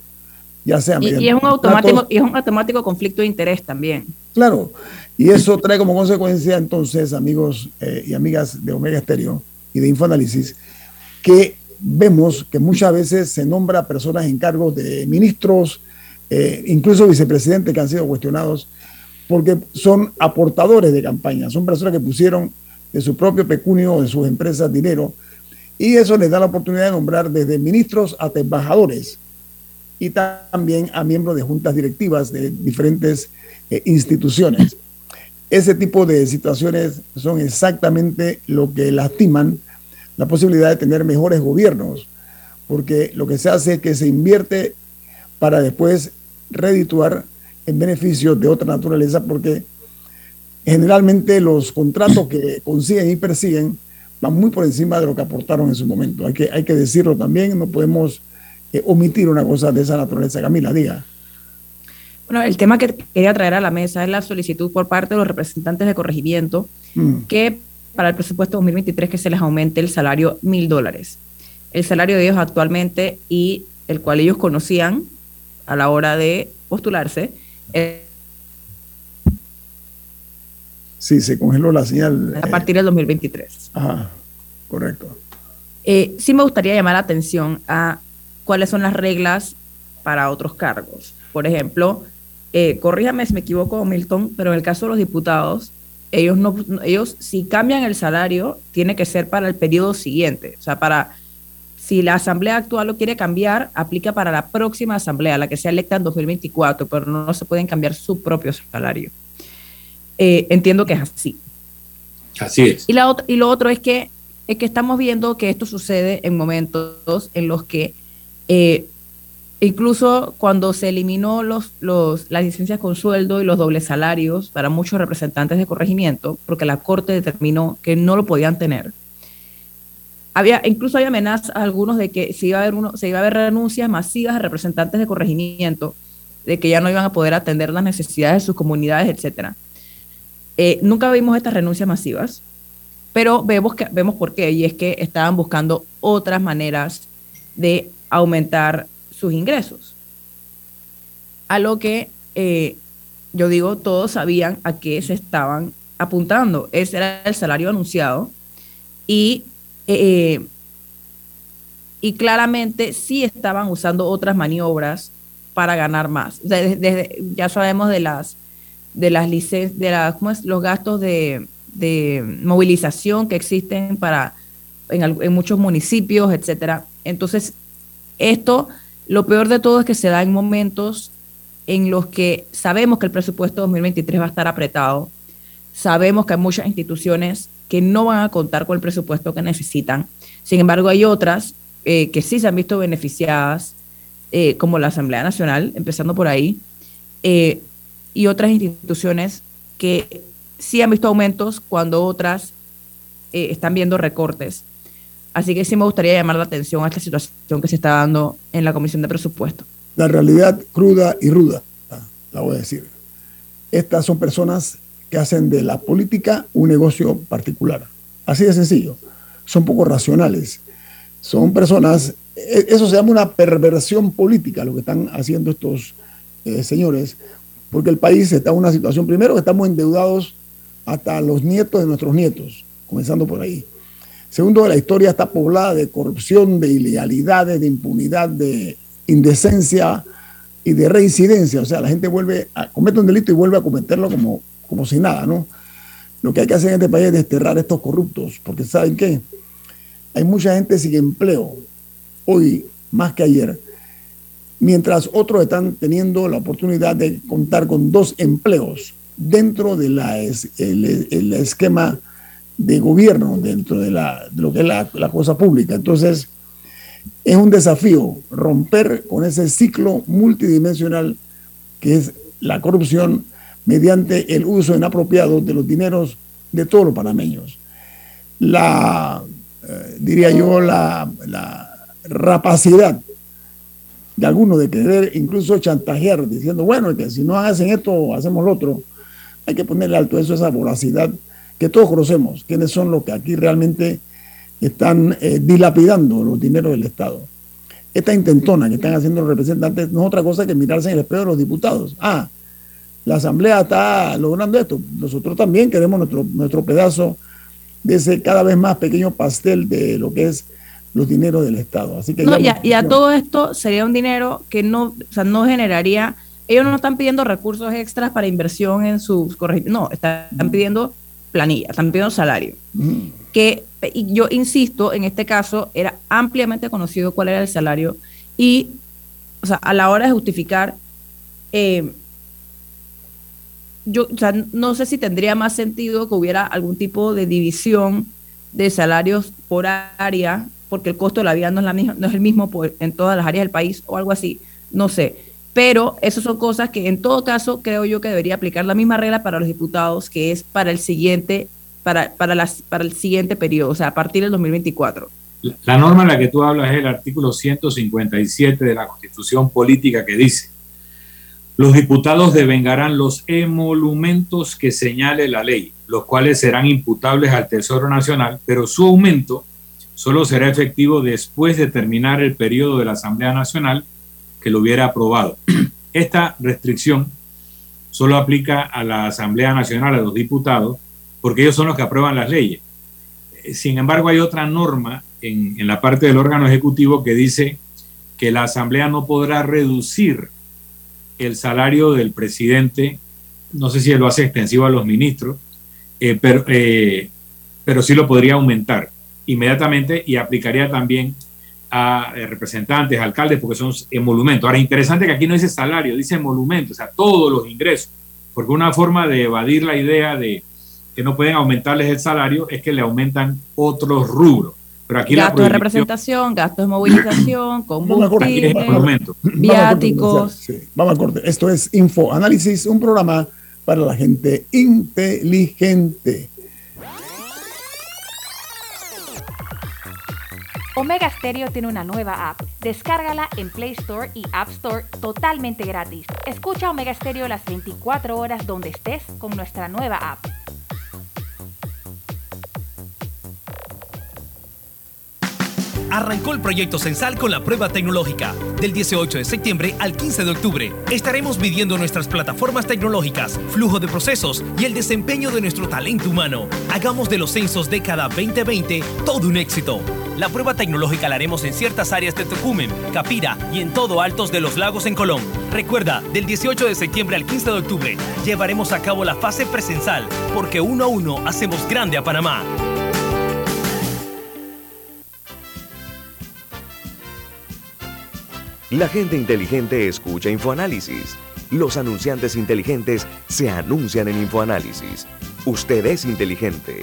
ya sea y, y es un automático y es un automático conflicto de interés también. Claro, y eso trae como consecuencia entonces, amigos eh, y amigas de Omega Stereo y de Infoanálisis, que vemos que muchas veces se nombra personas en cargos de ministros, eh, incluso vicepresidentes que han sido cuestionados, porque son aportadores de campaña, son personas que pusieron de su propio pecunio o de sus empresas dinero, y eso les da la oportunidad de nombrar desde ministros hasta embajadores y también a miembros de juntas directivas de diferentes eh, instituciones. Ese tipo de situaciones son exactamente lo que lastiman la posibilidad de tener mejores gobiernos, porque lo que se hace es que se invierte para después redituar en beneficio de otra naturaleza, porque generalmente los contratos que consiguen y persiguen van muy por encima de lo que aportaron en su momento. Hay que, hay que decirlo también, no podemos eh, omitir una cosa de esa naturaleza. Camila, diga. Bueno, el tema que quería traer a la mesa es la solicitud por parte de los representantes de corregimiento mm. que para el presupuesto 2023 que se les aumente el salario mil dólares. El salario de ellos actualmente y el cual ellos conocían a la hora de postularse. Sí, se congeló la señal. A partir del 2023. Ajá, correcto. Eh, sí me gustaría llamar la atención a cuáles son las reglas para otros cargos. Por ejemplo, eh, corríjame si me equivoco, Milton, pero en el caso de los diputados, ellos no, ellos si cambian el salario, tiene que ser para el periodo siguiente. O sea, para si la asamblea actual lo quiere cambiar, aplica para la próxima asamblea, la que sea electa en 2024, pero no, se pueden cambiar su propio salario. Eh, entiendo que es así. Así es. Y, la, y lo otro es que, es que estamos viendo que esto sucede en momentos en los que eh, Incluso cuando se eliminó los, los, las licencias con sueldo y los dobles salarios para muchos representantes de corregimiento, porque la Corte determinó que no lo podían tener, había, incluso hay amenazas a algunos de que se iba a haber uno, se iba a haber renuncias masivas a representantes de corregimiento, de que ya no iban a poder atender las necesidades de sus comunidades, etcétera. Eh, nunca vimos estas renuncias masivas, pero vemos, que, vemos por qué, y es que estaban buscando otras maneras de aumentar sus ingresos. A lo que eh, yo digo, todos sabían a qué se estaban apuntando. Ese era el salario anunciado y, eh, y claramente sí estaban usando otras maniobras para ganar más. Ya sabemos de las de las licencias, de los gastos de, movilización que existen para en, muchos municipios, etcétera. Entonces, esto, lo peor de todo es que se da en momentos en los que sabemos que el presupuesto 2023 va a estar apretado, sabemos que hay muchas instituciones que no van a contar con el presupuesto que necesitan. Sin embargo, hay otras eh, que sí se han visto beneficiadas, eh, como la Asamblea Nacional, empezando por ahí, eh, y otras instituciones que sí han visto aumentos cuando otras están viendo recortes. Así que sí me gustaría llamar la atención a esta situación que se está dando en la Comisión de Presupuesto. La realidad cruda y ruda, la voy a decir. Estas son personas que hacen de la política un negocio particular. Así de sencillo. Son poco racionales. Son personas, e, eso se llama una perversión política, lo que están haciendo estos eh, señores, porque el país está en una situación, primero, que estamos endeudados hasta los nietos de nuestros nietos, comenzando por ahí. Segundo, la historia está poblada de corrupción, de ilegalidades, de impunidad, de indecencia y de reincidencia. O sea, la gente vuelve a cometer un delito y vuelve a cometerlo como como si nada, ¿no? Lo que hay que hacer en este país es desterrar a estos corruptos, porque ¿saben qué? Hay mucha gente sin empleo hoy más que ayer, mientras otros están teniendo la oportunidad de contar con dos empleos dentro del el, esquema de gobierno, dentro de, la, lo que es la, la cosa pública. Entonces, es un desafío romper con ese ciclo multidimensional que es la corrupción mediante el uso inapropiado de los dineros de todos los panameños. La, eh, diría yo, la, rapacidad de algunos de querer incluso chantajear, diciendo, bueno, que si no hacen esto, hacemos lo otro. Hay que ponerle alto eso, esa voracidad que todos conocemos, quiénes son los que aquí realmente están eh, dilapidando los dineros del Estado. Esta intentona que están haciendo los representantes no es otra cosa que mirarse en el espejo de los diputados. Ah, la Asamblea está logrando esto. Nosotros también queremos nuestro, nuestro pedazo de ese cada vez más pequeño pastel de lo que es los dineros del Estado. Así que y, a, todo esto sería un dinero que no, o sea, no generaría, ellos no están pidiendo recursos extras para inversión en sus no, están, pidiendo planilla, están pidiendo salario. Que yo insisto, en este caso era ampliamente conocido cuál era el salario y, o sea, a la hora de justificar eh, yo o sea, no sé si tendría más sentido que hubiera algún tipo de división de salarios por área, porque el costo de la vida no es, la misma, no es el mismo en todas las áreas del país o algo así, no sé. Pero esas son cosas que en todo caso creo yo que debería aplicar la misma regla para los diputados, que es para el siguiente, para, para, las, para el siguiente periodo, o sea, a partir del 2024. La norma en la que tú hablas es el artículo 157 de la Constitución Política que dice, los diputados devengarán los emolumentos que señale la ley, los cuales serán imputables al Tesoro Nacional, pero su aumento solo será efectivo después de terminar el periodo de la Asamblea Nacional que lo hubiera aprobado. <clears throat> Esta restricción solo aplica a la Asamblea Nacional, a los diputados, porque ellos son los que aprueban las leyes. Sin embargo, hay otra norma en, la parte del órgano ejecutivo que dice que la Asamblea no podrá reducir el salario del presidente, no sé si lo hace extensivo a los ministros, eh, eh, pero sí lo podría aumentar inmediatamente y aplicaría también a eh, representantes, alcaldes, porque son emolumentos. Ahora, interesante que aquí no dice salario, dice emolumento, o sea, todos los ingresos, porque una forma de evadir la idea de que no pueden aumentarles el salario es que le aumentan otros rubros gastos de representación, gastos de movilización, <coughs> combustible, viáticos. Vamos a corte. Esto es Info Análisis, un programa para la gente inteligente. Omega Stereo tiene una nueva app. Descárgala en Play Store y App Store totalmente gratis. Escucha Omega Stereo las 24 horas donde estés con nuestra nueva app. Arrancó el proyecto Censal con la prueba tecnológica. Del 18 de septiembre al 15 de octubre estaremos midiendo nuestras plataformas tecnológicas, flujo de procesos y el desempeño de nuestro talento humano. Hagamos de los censos década 2020 todo un éxito. La prueba tecnológica la haremos en ciertas áreas de Tocumen, Capira y en todo Altos de los Lagos en Colón. Recuerda, del 18 de septiembre al 15 de octubre llevaremos a cabo la fase presensal, porque uno a uno hacemos grande a Panamá. La gente inteligente escucha InfoAnálisis. Los anunciantes inteligentes se anuncian en InfoAnálisis. Usted es inteligente.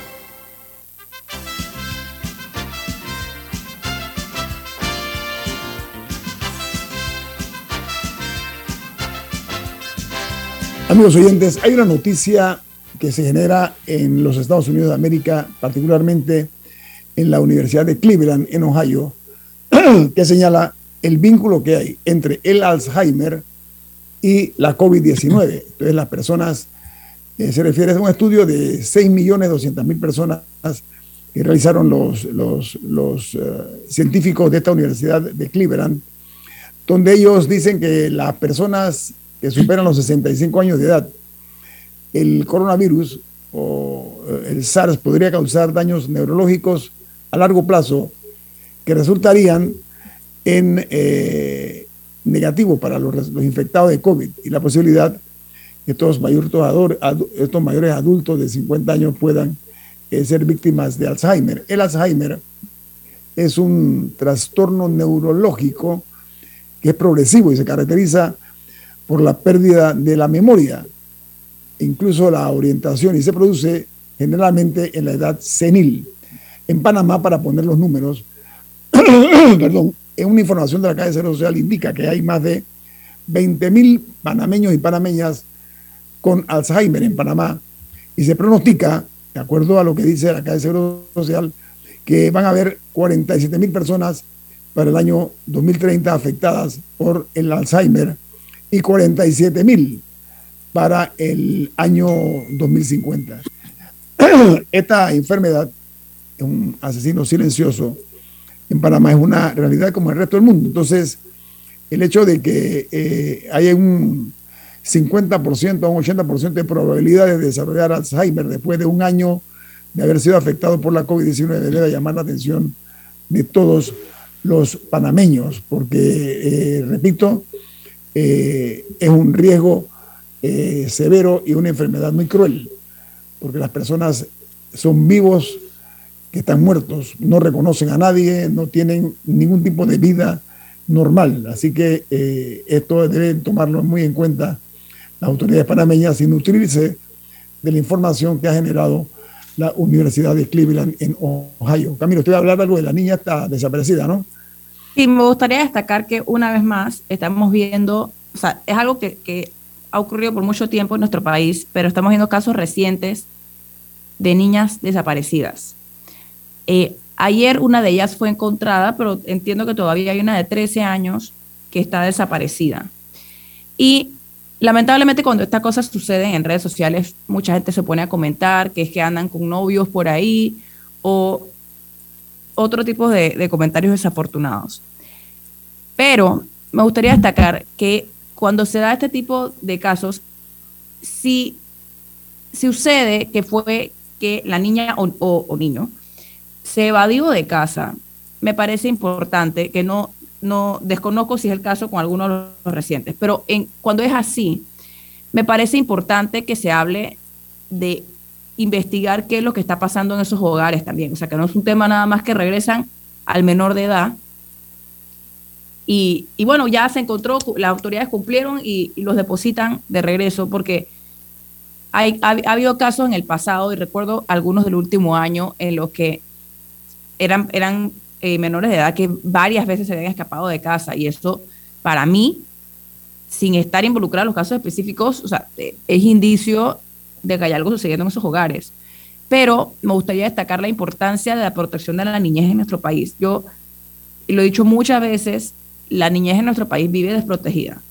Amigos oyentes, hay una noticia que se genera en los Estados Unidos de América, particularmente en la Universidad de Cleveland, en Ohio, <clears throat> que señala el vínculo que hay entre el Alzheimer y la COVID-19. <clears throat> Entonces, las personas, eh, se refiere a un estudio de 6.200.000 personas que realizaron los, los, los eh, científicos de esta Universidad de Cleveland, donde ellos dicen que las personas que superan los 65 años de edad, el coronavirus o eh, el SARS podría causar daños neurológicos a largo plazo que resultarían en eh, negativo para los, infectados de COVID y la posibilidad que estos, estos mayores adultos de 50 años puedan eh, ser víctimas de Alzheimer. El Alzheimer es un trastorno neurológico que es progresivo y se caracteriza por la pérdida de la memoria, incluso la orientación, y se produce generalmente en la edad senil. En Panamá, para poner los números, <clears throat> perdón, en una información de la Calle Cero Social indica que hay más de 20.000 panameños y panameñas con Alzheimer en Panamá y se pronostica, de acuerdo a lo que dice la Calle Seguro Social, que van a haber 47.000 personas para el año 2030 afectadas por el Alzheimer y 47 mil para el año 2050. <clears throat> Esta enfermedad un asesino silencioso en Panamá, es una realidad como el resto del mundo. Entonces, el hecho de que eh, haya un 50% o un 80% de probabilidad de desarrollar Alzheimer después de un año de haber sido afectado por la COVID-19 debe llamar la atención de todos los panameños, porque, eh, repito, eh, es un riesgo eh, severo y una enfermedad muy cruel, porque las personas son vivos que están muertos, no reconocen a nadie, no tienen ningún tipo de vida normal. Así que eh, esto deben tomarlo muy en cuenta las autoridades panameñas y nutrirse de la información que ha generado la Universidad de Cleveland en Ohio. Camilo, usted va a hablar algo de la niña está desaparecida, ¿no? Sí, me gustaría destacar que una vez más estamos viendo, o sea, es algo que, ha ocurrido por mucho tiempo en nuestro país, pero estamos viendo casos recientes de niñas desaparecidas. Eh, ayer una de ellas fue encontrada, pero entiendo que todavía hay una de 13 años que está desaparecida. Y lamentablemente cuando estas cosas suceden en redes sociales, mucha gente se pone a comentar que es que andan con novios por ahí o otro tipo de, comentarios desafortunados. Pero me gustaría destacar que cuando se da este tipo de casos, si, si sucede que fue que la niña o, niño se evadió de casa, me parece importante que no, no desconozco si es el caso con algunos de los recientes, pero cuando es así, me parece importante que se hable de investigar qué es lo que está pasando en esos hogares también. O sea, que no es un tema nada más que regresan al menor de edad. Y, bueno, ya se encontró, las autoridades cumplieron y, los depositan de regreso porque ha, habido casos en el pasado y recuerdo algunos del último año en los que eran, eran eh, menores de edad que varias veces se habían escapado de casa y eso para mí, sin estar involucrado en los casos específicos, o sea, eh, es indicio de que hay algo sucediendo en esos hogares. Pero me gustaría destacar la importancia de la protección de la niñez en nuestro país. Yo lo he dicho muchas veces, la niñez en nuestro país vive desprotegida.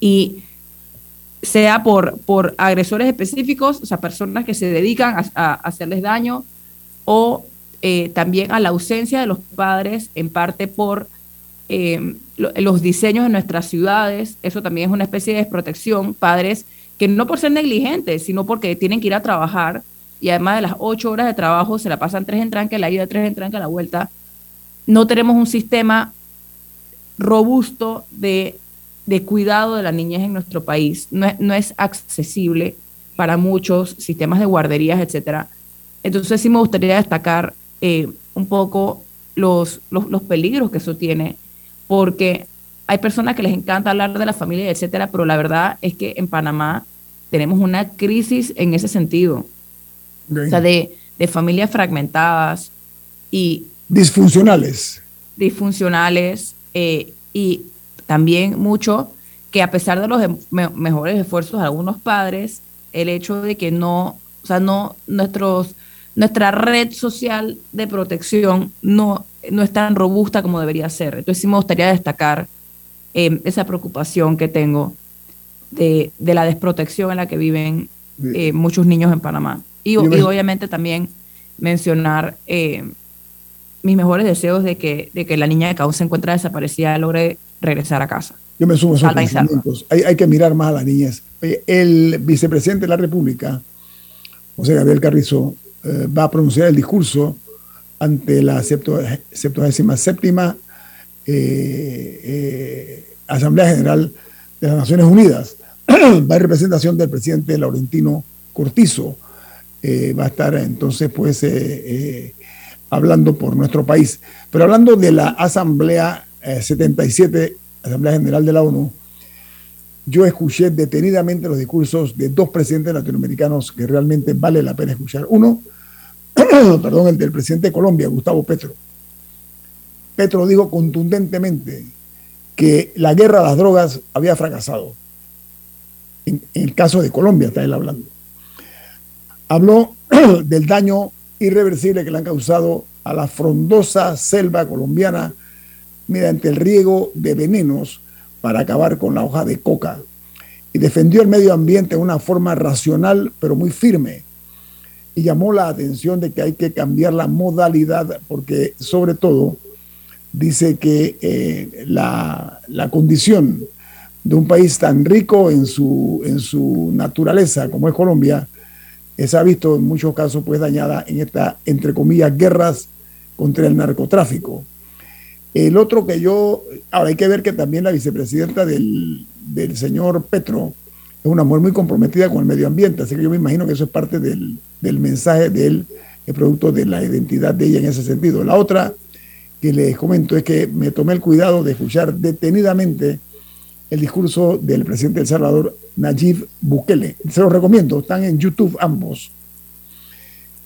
Y sea por, por agresores específicos, o sea, personas que se dedican a, hacerles daño, o eh, también a la ausencia de los padres, en parte por eh, los diseños de nuestras ciudades. Eso también es una especie de desprotección. Padres que no por ser negligentes, sino porque tienen que ir a trabajar y además de las ocho horas de trabajo se la pasan tres en tranque, la ida, tres en tranque, la vuelta. No tenemos un sistema robusto de, de cuidado de la niñez en nuestro país. No es, no es accesible para muchos sistemas de guarderías, etcétera. Entonces sí me gustaría destacar eh, un poco los, los, peligros que eso tiene, porque hay personas que les encanta hablar de la familia, etcétera, pero la verdad es que en Panamá tenemos una crisis en ese sentido. O sea, de, de familias fragmentadas y... Disfuncionales. Disfuncionales eh, y también mucho que a pesar de los em, mejores esfuerzos de algunos padres, el hecho de que no, o sea, no, nuestros nuestra red social de protección no, no es tan robusta como debería ser. Entonces sí me gustaría destacar em, esa preocupación que tengo de, la desprotección en la que viven eh, muchos niños en Panamá. Y, obviamente también mencionar em, mis mejores deseos de que, de que la niña que aún se encuentra desaparecida logre regresar a casa. Yo me sumo a esos pensamientos. Hay, hay, que mirar más a las niñas. El vicepresidente de la República, José Gabriel Carrizo, eh, va a pronunciar el discurso ante la 77 eh, eh, Asamblea General de las Naciones Unidas. <clears throat> va en representación del presidente Laurentino Cortizo. va a estar entonces pues hablando por nuestro país. Pero hablando de la Asamblea 77, Asamblea General de la ONU, yo escuché detenidamente los discursos de dos presidentes latinoamericanos que realmente vale la pena escuchar. Uno, <clears throat> perdón, el del presidente de Colombia, Gustavo Petro. Petro dijo contundentemente que la guerra a las drogas había fracasado. En, el caso de Colombia está él hablando. Habló <clears throat> del daño irreversible que le han causado a la frondosa selva colombiana mediante el riego de venenos para acabar con la hoja de coca y defendió el medio ambiente de una forma racional pero muy firme y llamó la atención de que hay que cambiar la modalidad porque sobre todo dice que eh, la, condición de un país tan rico en su, en su naturaleza como es Colombia, se ha visto en muchos casos pues dañada en esta, entre comillas, guerras contra el narcotráfico. El otro que yo, ahora hay que ver que también la vicepresidenta del, señor Petro es una mujer muy comprometida con el medio ambiente, así que yo me imagino que eso es parte del, mensaje de él, el producto de la identidad de ella en ese sentido. La otra que les comento es que me tomé el cuidado de escuchar detenidamente el discurso del presidente de El Salvador, Nayib Bukele. Se los recomiendo, están en YouTube ambos.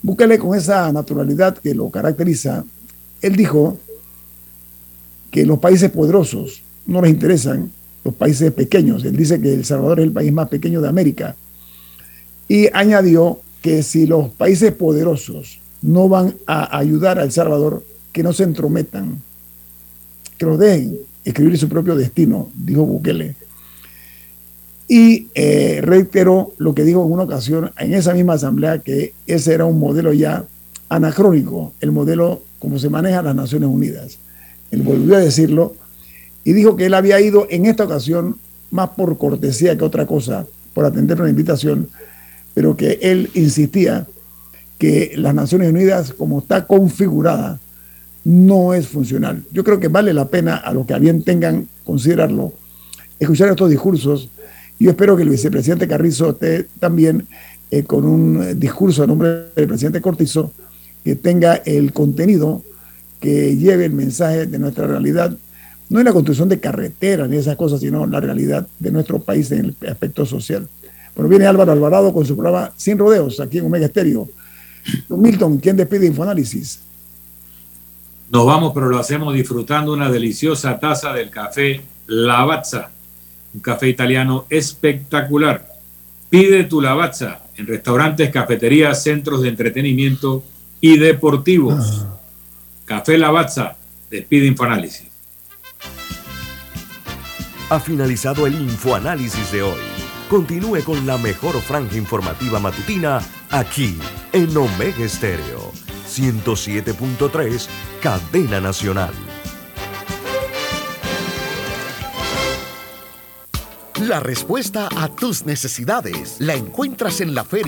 Bukele con esa naturalidad que lo caracteriza, él dijo que los países poderosos no les interesan los países pequeños. Él dice que El Salvador es el país más pequeño de América. Y añadió que si los países poderosos no van a ayudar a El Salvador, que no se entrometan, que los dejen escribir su propio destino, dijo Bukele. Y eh, reiteró lo que dijo en una ocasión en esa misma asamblea, que ese era un modelo ya anacrónico, el modelo como se maneja las Naciones Unidas él volvió a decirlo, y dijo que él había ido en esta ocasión más por cortesía que otra cosa, por atender una invitación, pero que él insistía que las Naciones Unidas, como está configurada, no es funcional. Yo creo que vale la pena a los que a bien tengan considerarlo, escuchar estos discursos. Yo espero que el vicepresidente Carrizo esté también eh, con un discurso a nombre del presidente Cortizo que tenga el contenido que lleve el mensaje de nuestra realidad, no en la construcción de carreteras ni esas cosas, sino la realidad de nuestro país en el aspecto social. Bueno, viene Álvaro Alvarado con su programa Sin Rodeos, aquí en Omega Estéreo. Milton, ¿quién despide Infoanálisis? Nos vamos, pero lo hacemos disfrutando una deliciosa taza del café Lavazza, un café italiano espectacular. Pide tu Lavazza en restaurantes, cafeterías, centros de entretenimiento y deportivos. Café Lavazza, despide Infoanálisis. Ha finalizado el Infoanálisis de hoy. Continúe con la mejor franja informativa matutina aquí en Omega Estéreo 107.3, Cadena Nacional. La respuesta a tus necesidades la encuentras en la feria.